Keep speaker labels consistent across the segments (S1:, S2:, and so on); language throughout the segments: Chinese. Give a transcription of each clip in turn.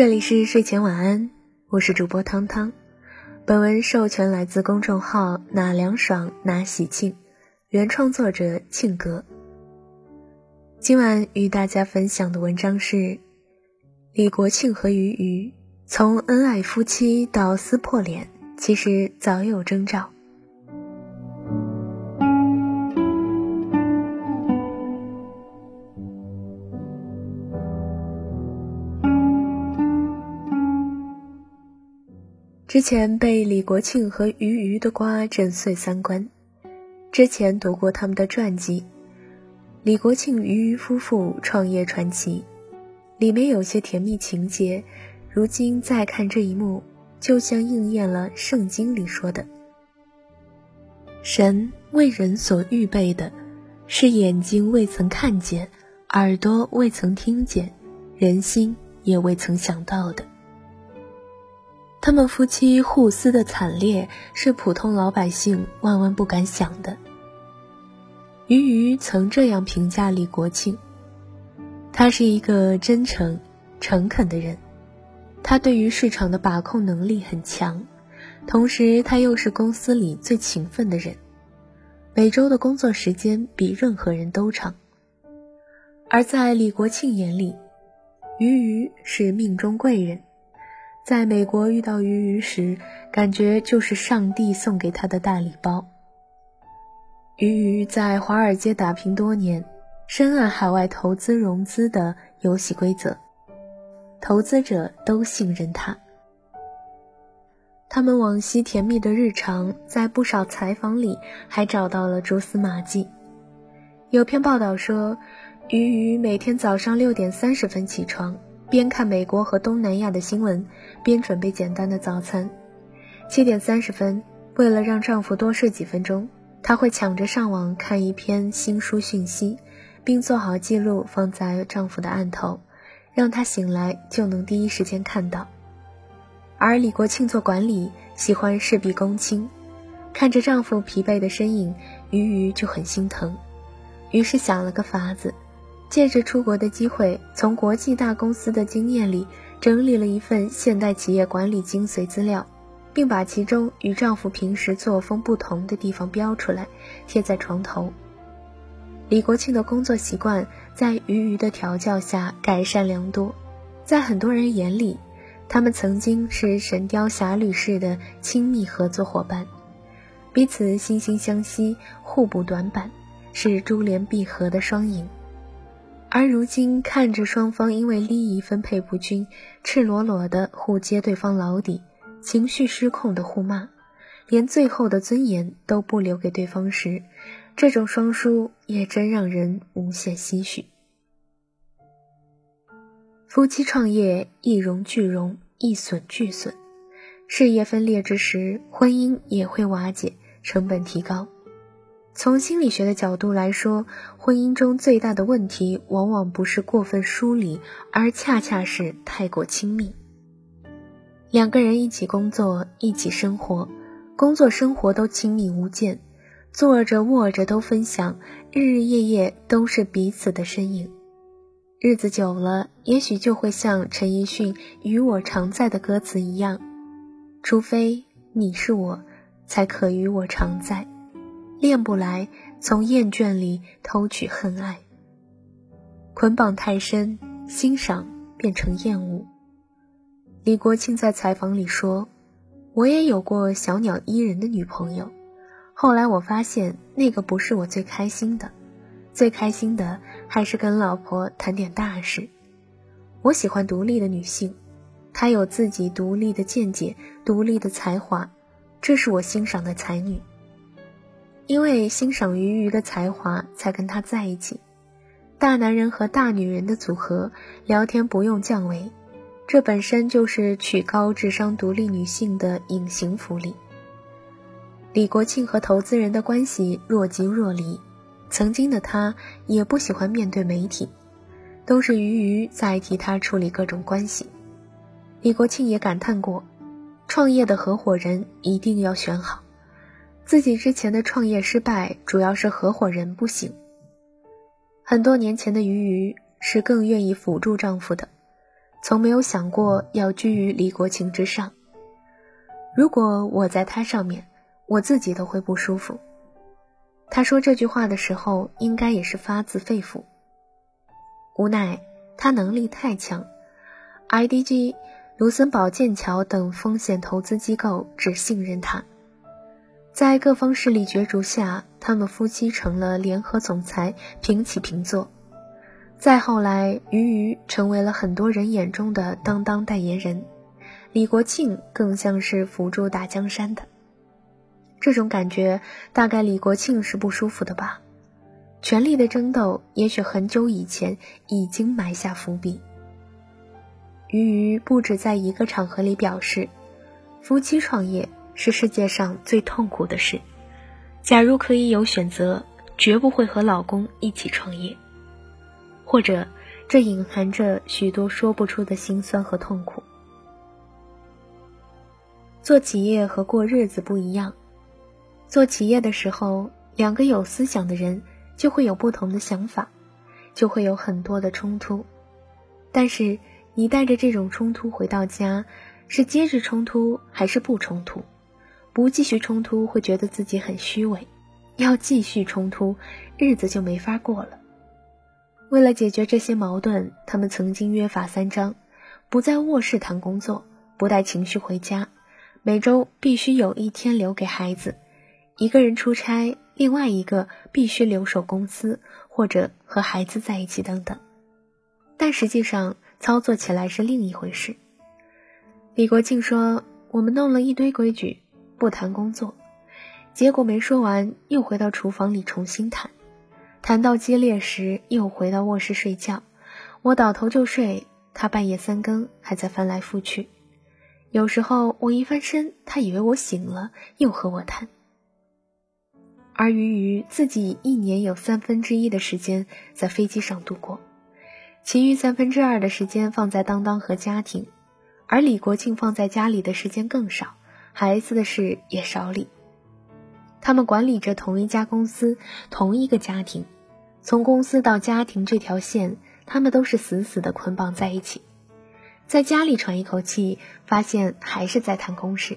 S1: 这里是睡前晚安，我是主播汤汤。本文授权来自公众号“哪凉爽哪喜庆”，原创作者庆哥。今晚与大家分享的文章是李国庆和俞渝从恩爱夫妻到撕破脸，其实早有征兆。之前被李国庆和俞渝的瓜震碎三观。之前读过他们的传记，李国庆俞渝夫妇创业传奇，里面有些甜蜜情节。如今再看这一幕，就像应验了圣经里说的：“神为人所预备的，是眼睛未曾看见，耳朵未曾听见，人心也未曾想到的。”他们夫妻互撕的惨烈，是普通老百姓万万不敢想的。俞渝曾这样评价李国庆：他是一个真诚、诚恳的人，他对于市场的把控能力很强，同时他又是公司里最勤奋的人，每周的工作时间比任何人都长。而在李国庆眼里，俞渝是命中贵人。在美国遇到鱼鱼时，感觉就是上帝送给他的大礼包。鱼鱼在华尔街打拼多年，深谙海外投资融资的游戏规则，投资者都信任他。他们往昔甜蜜的日常，在不少采访里还找到了蛛丝马迹。有篇报道说，鱼鱼每天早上六点三十分起床。边看美国和东南亚的新闻，边准备简单的早餐。七点三十分，为了让丈夫多睡几分钟，她会抢着上网看一篇新书讯息，并做好记录放在丈夫的案头，让他醒来就能第一时间看到。而李国庆做管理，喜欢事必躬亲，看着丈夫疲惫的身影，鱼鱼就很心疼，于是想了个法子。借着出国的机会，从国际大公司的经验里整理了一份现代企业管理精髓资料，并把其中与丈夫平时作风不同的地方标出来，贴在床头。李国庆的工作习惯在俞渝的调教下改善良多，在很多人眼里，他们曾经是神雕侠侣式的亲密合作伙伴，彼此惺惺相惜，互补短板，是珠联璧合的双赢。而如今看着双方因为利益分配不均，赤裸裸的互揭对方老底，情绪失控的互骂，连最后的尊严都不留给对方时，这种双输也真让人无限唏嘘。夫妻创业，一荣俱荣，一损俱损，事业分裂之时，婚姻也会瓦解，成本提高。从心理学的角度来说，婚姻中最大的问题往往不是过分疏离，而恰恰是太过亲密。两个人一起工作，一起生活，工作生活都亲密无间，坐着卧着都分享，日日夜夜都是彼此的身影。日子久了，也许就会像陈奕迅《与我常在》的歌词一样：“除非你是我，才可与我常在。”恋不来，从厌倦里偷取恨爱。捆绑太深，欣赏变成厌恶。李国庆在采访里说：“我也有过小鸟依人的女朋友，后来我发现那个不是我最开心的，最开心的还是跟老婆谈点大事。我喜欢独立的女性，她有自己独立的见解、独立的才华，这是我欣赏的才女。”因为欣赏俞渝的才华，才跟他在一起。大男人和大女人的组合，聊天不用降维，这本身就是娶高智商独立女性的隐形福利。李国庆和投资人的关系若即若离，曾经的他也不喜欢面对媒体，都是俞渝在替他处理各种关系。李国庆也感叹过，创业的合伙人一定要选好。自己之前的创业失败，主要是合伙人不行。很多年前的俞渝是更愿意辅助丈夫的，从没有想过要居于李国庆之上。如果我在他上面，我自己都会不舒服。他说这句话的时候，应该也是发自肺腑。无奈他能力太强，IDG、卢森堡剑桥等风险投资机构只信任他。在各方势力角逐下，他们夫妻成了联合总裁，平起平坐。再后来，俞渝成为了很多人眼中的当当代言人，李国庆更像是辅助打江山的。这种感觉，大概李国庆是不舒服的吧。权力的争斗，也许很久以前已经埋下伏笔。俞渝不止在一个场合里表示，夫妻创业。是世界上最痛苦的事。假如可以有选择，绝不会和老公一起创业。或者，这隐含着许多说不出的心酸和痛苦。做企业和过日子不一样。做企业的时候，两个有思想的人就会有不同的想法，就会有很多的冲突。但是，你带着这种冲突回到家，是接着冲突还是不冲突？不继续冲突，会觉得自己很虚伪；要继续冲突，日子就没法过了。为了解决这些矛盾，他们曾经约法三章：不在卧室谈工作，不带情绪回家，每周必须有一天留给孩子，一个人出差，另外一个必须留守公司或者和孩子在一起等等。但实际上操作起来是另一回事。李国庆说：“我们弄了一堆规矩。”不谈工作，结果没说完，又回到厨房里重新谈。谈到激烈时，又回到卧室睡觉。我倒头就睡，他半夜三更还在翻来覆去。有时候我一翻身，他以为我醒了，又和我谈。而鱼鱼自己一年有三分之一的时间在飞机上度过，其余三分之二的时间放在当当和家庭，而李国庆放在家里的时间更少。孩子的事也少理。他们管理着同一家公司、同一个家庭，从公司到家庭这条线，他们都是死死的捆绑在一起。在家里喘一口气，发现还是在谈公事；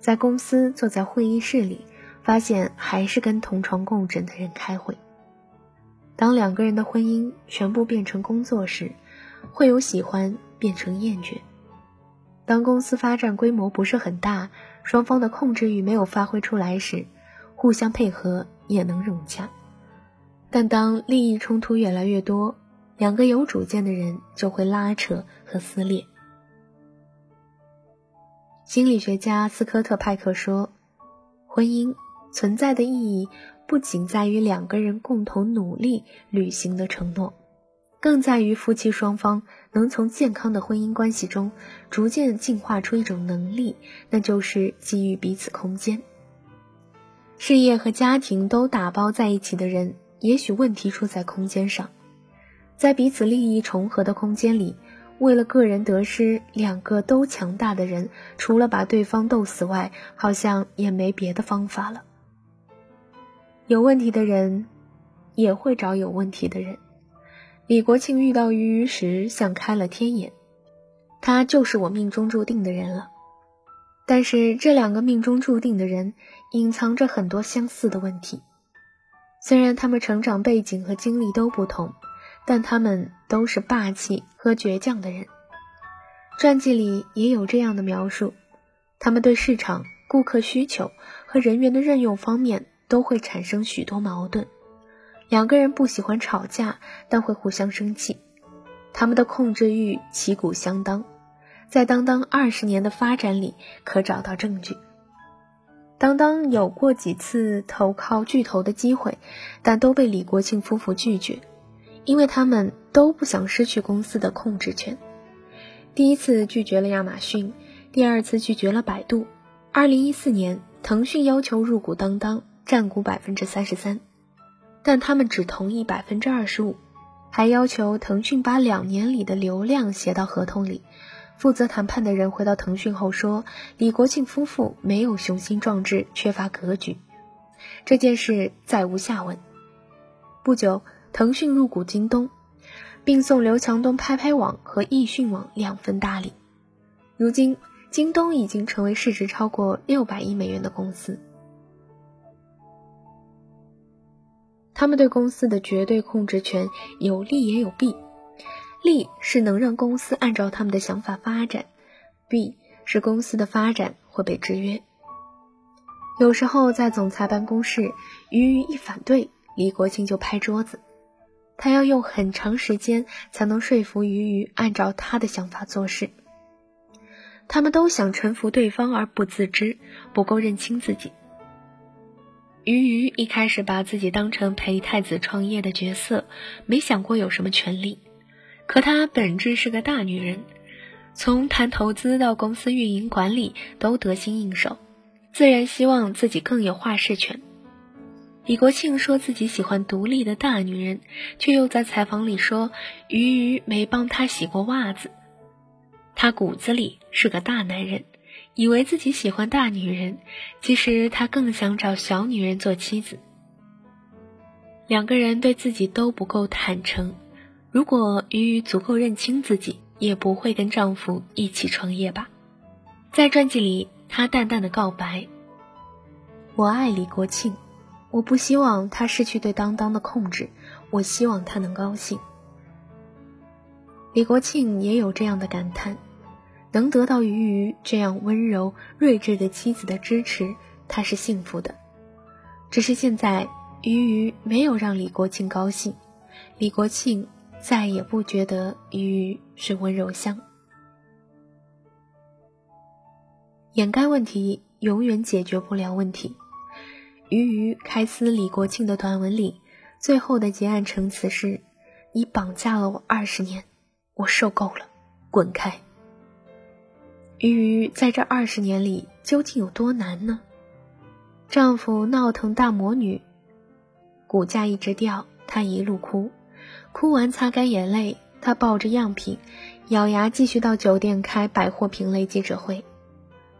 S1: 在公司坐在会议室里，发现还是跟同床共枕的人开会。当两个人的婚姻全部变成工作时，会有喜欢变成厌倦。当公司发展规模不是很大，双方的控制欲没有发挥出来时，互相配合也能融洽。但当利益冲突越来越多，两个有主见的人就会拉扯和撕裂。心理学家斯科特派克说：“婚姻存在的意义不仅在于两个人共同努力履行的承诺。”更在于夫妻双方能从健康的婚姻关系中逐渐进化出一种能力，那就是给予彼此空间。事业和家庭都打包在一起的人，也许问题出在空间上。在彼此利益重合的空间里，为了个人得失，两个都强大的人，除了把对方斗死外，好像也没别的方法了。有问题的人，也会找有问题的人。李国庆遇到俞渝时，像开了天眼，他就是我命中注定的人了。但是这两个命中注定的人，隐藏着很多相似的问题。虽然他们成长背景和经历都不同，但他们都是霸气和倔强的人。传记里也有这样的描述：他们对市场、顾客需求和人员的任用方面都会产生许多矛盾。两个人不喜欢吵架，但会互相生气。他们的控制欲旗鼓相当，在当当二十年的发展里可找到证据。当当有过几次投靠巨头的机会，但都被李国庆夫妇拒绝，因为他们都不想失去公司的控制权。第一次拒绝了亚马逊，第二次拒绝了百度。二零一四年，腾讯要求入股当当，占股百分之三十三。但他们只同意百分之二十五，还要求腾讯把两年里的流量写到合同里。负责谈判的人回到腾讯后说：“李国庆夫妇没有雄心壮志，缺乏格局。”这件事再无下文。不久，腾讯入股京东，并送刘强东拍拍网和易迅网两份大礼。如今，京东已经成为市值超过六百亿美元的公司。他们对公司的绝对控制权有利也有弊，利是能让公司按照他们的想法发展，弊是公司的发展会被制约。有时候在总裁办公室，于于一反对，李国庆就拍桌子，他要用很长时间才能说服于于按照他的想法做事。他们都想臣服对方而不自知，不够认清自己。鱼鱼一开始把自己当成陪太子创业的角色，没想过有什么权利。可她本质是个大女人，从谈投资到公司运营管理都得心应手，自然希望自己更有话事权。李国庆说自己喜欢独立的大女人，却又在采访里说鱼鱼没帮他洗过袜子。他骨子里是个大男人。以为自己喜欢大女人，其实他更想找小女人做妻子。两个人对自己都不够坦诚，如果鱼鱼足够认清自己，也不会跟丈夫一起创业吧。在传记里，她淡淡的告白：“我爱李国庆，我不希望他失去对当当的控制，我希望他能高兴。”李国庆也有这样的感叹。能得到鱼鱼这样温柔睿智的妻子的支持，他是幸福的。只是现在鱼鱼没有让李国庆高兴，李国庆再也不觉得鱼鱼是温柔乡。掩盖问题永远解决不了问题。鱼鱼开撕李国庆的短文里，最后的结案陈词是：“你绑架了我二十年，我受够了，滚开。”鱼鱼在这二十年里究竟有多难呢？丈夫闹腾大魔女，股价一直掉，她一路哭，哭完擦干眼泪，她抱着样品，咬牙继续到酒店开百货品类记者会。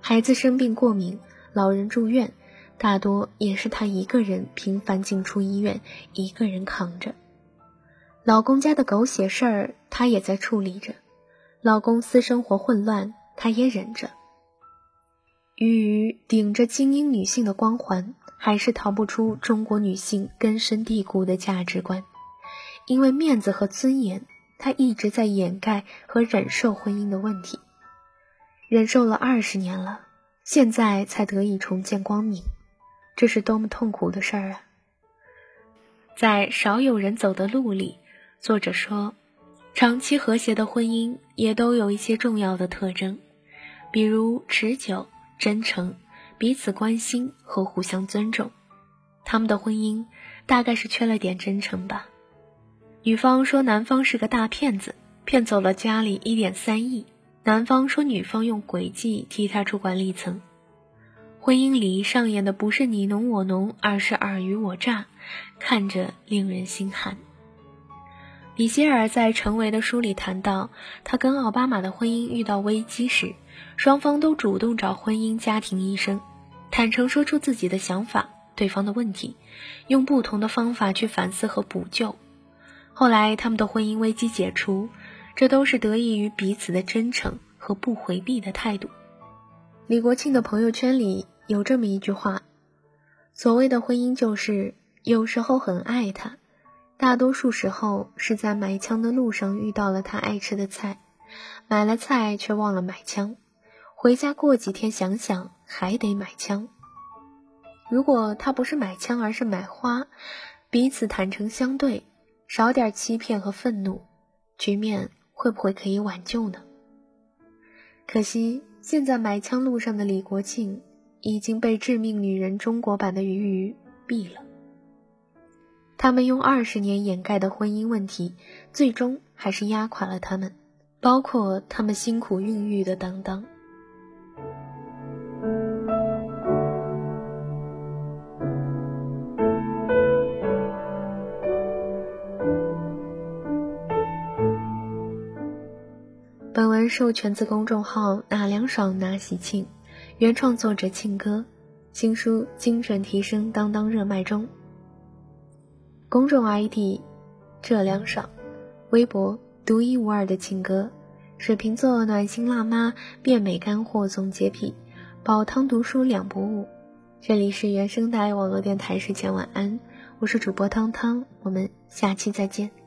S1: 孩子生病过敏，老人住院，大多也是她一个人频繁进出医院，一个人扛着。老公家的狗血事儿，她也在处理着。老公私生活混乱。她也忍着，鱼鱼顶着精英女性的光环，还是逃不出中国女性根深蒂固的价值观。因为面子和尊严，她一直在掩盖和忍受婚姻的问题，忍受了二十年了，现在才得以重见光明，这是多么痛苦的事儿啊！在少有人走的路里，作者说。长期和谐的婚姻也都有一些重要的特征，比如持久、真诚、彼此关心和互相尊重。他们的婚姻大概是缺了点真诚吧。女方说男方是个大骗子，骗走了家里一点三亿；男方说女方用诡计替他出管理层。婚姻里上演的不是你侬我侬，而是尔虞我诈，看着令人心寒。米歇尔在《成为》的书里谈到，他跟奥巴马的婚姻遇到危机时，双方都主动找婚姻家庭医生，坦诚说出自己的想法、对方的问题，用不同的方法去反思和补救。后来，他们的婚姻危机解除，这都是得益于彼此的真诚和不回避的态度。李国庆的朋友圈里有这么一句话：“所谓的婚姻，就是有时候很爱他。”大多数时候是在买枪的路上遇到了他爱吃的菜，买了菜却忘了买枪，回家过几天想想还得买枪。如果他不是买枪而是买花，彼此坦诚相对，少点欺骗和愤怒，局面会不会可以挽救呢？可惜现在买枪路上的李国庆已经被致命女人中国版的鱼鱼毙了。他们用二十年掩盖的婚姻问题，最终还是压垮了他们，包括他们辛苦孕育的当当。本文授权自公众号“哪凉爽哪喜庆”，原创作者庆哥，新书精准提升当当热卖中。公众 ID：这凉爽，微博独一无二的情歌，水瓶座暖心辣妈变美干货总结品，煲汤读书两不误。这里是原生态网络电台睡前晚安，我是主播汤汤，我们下期再见。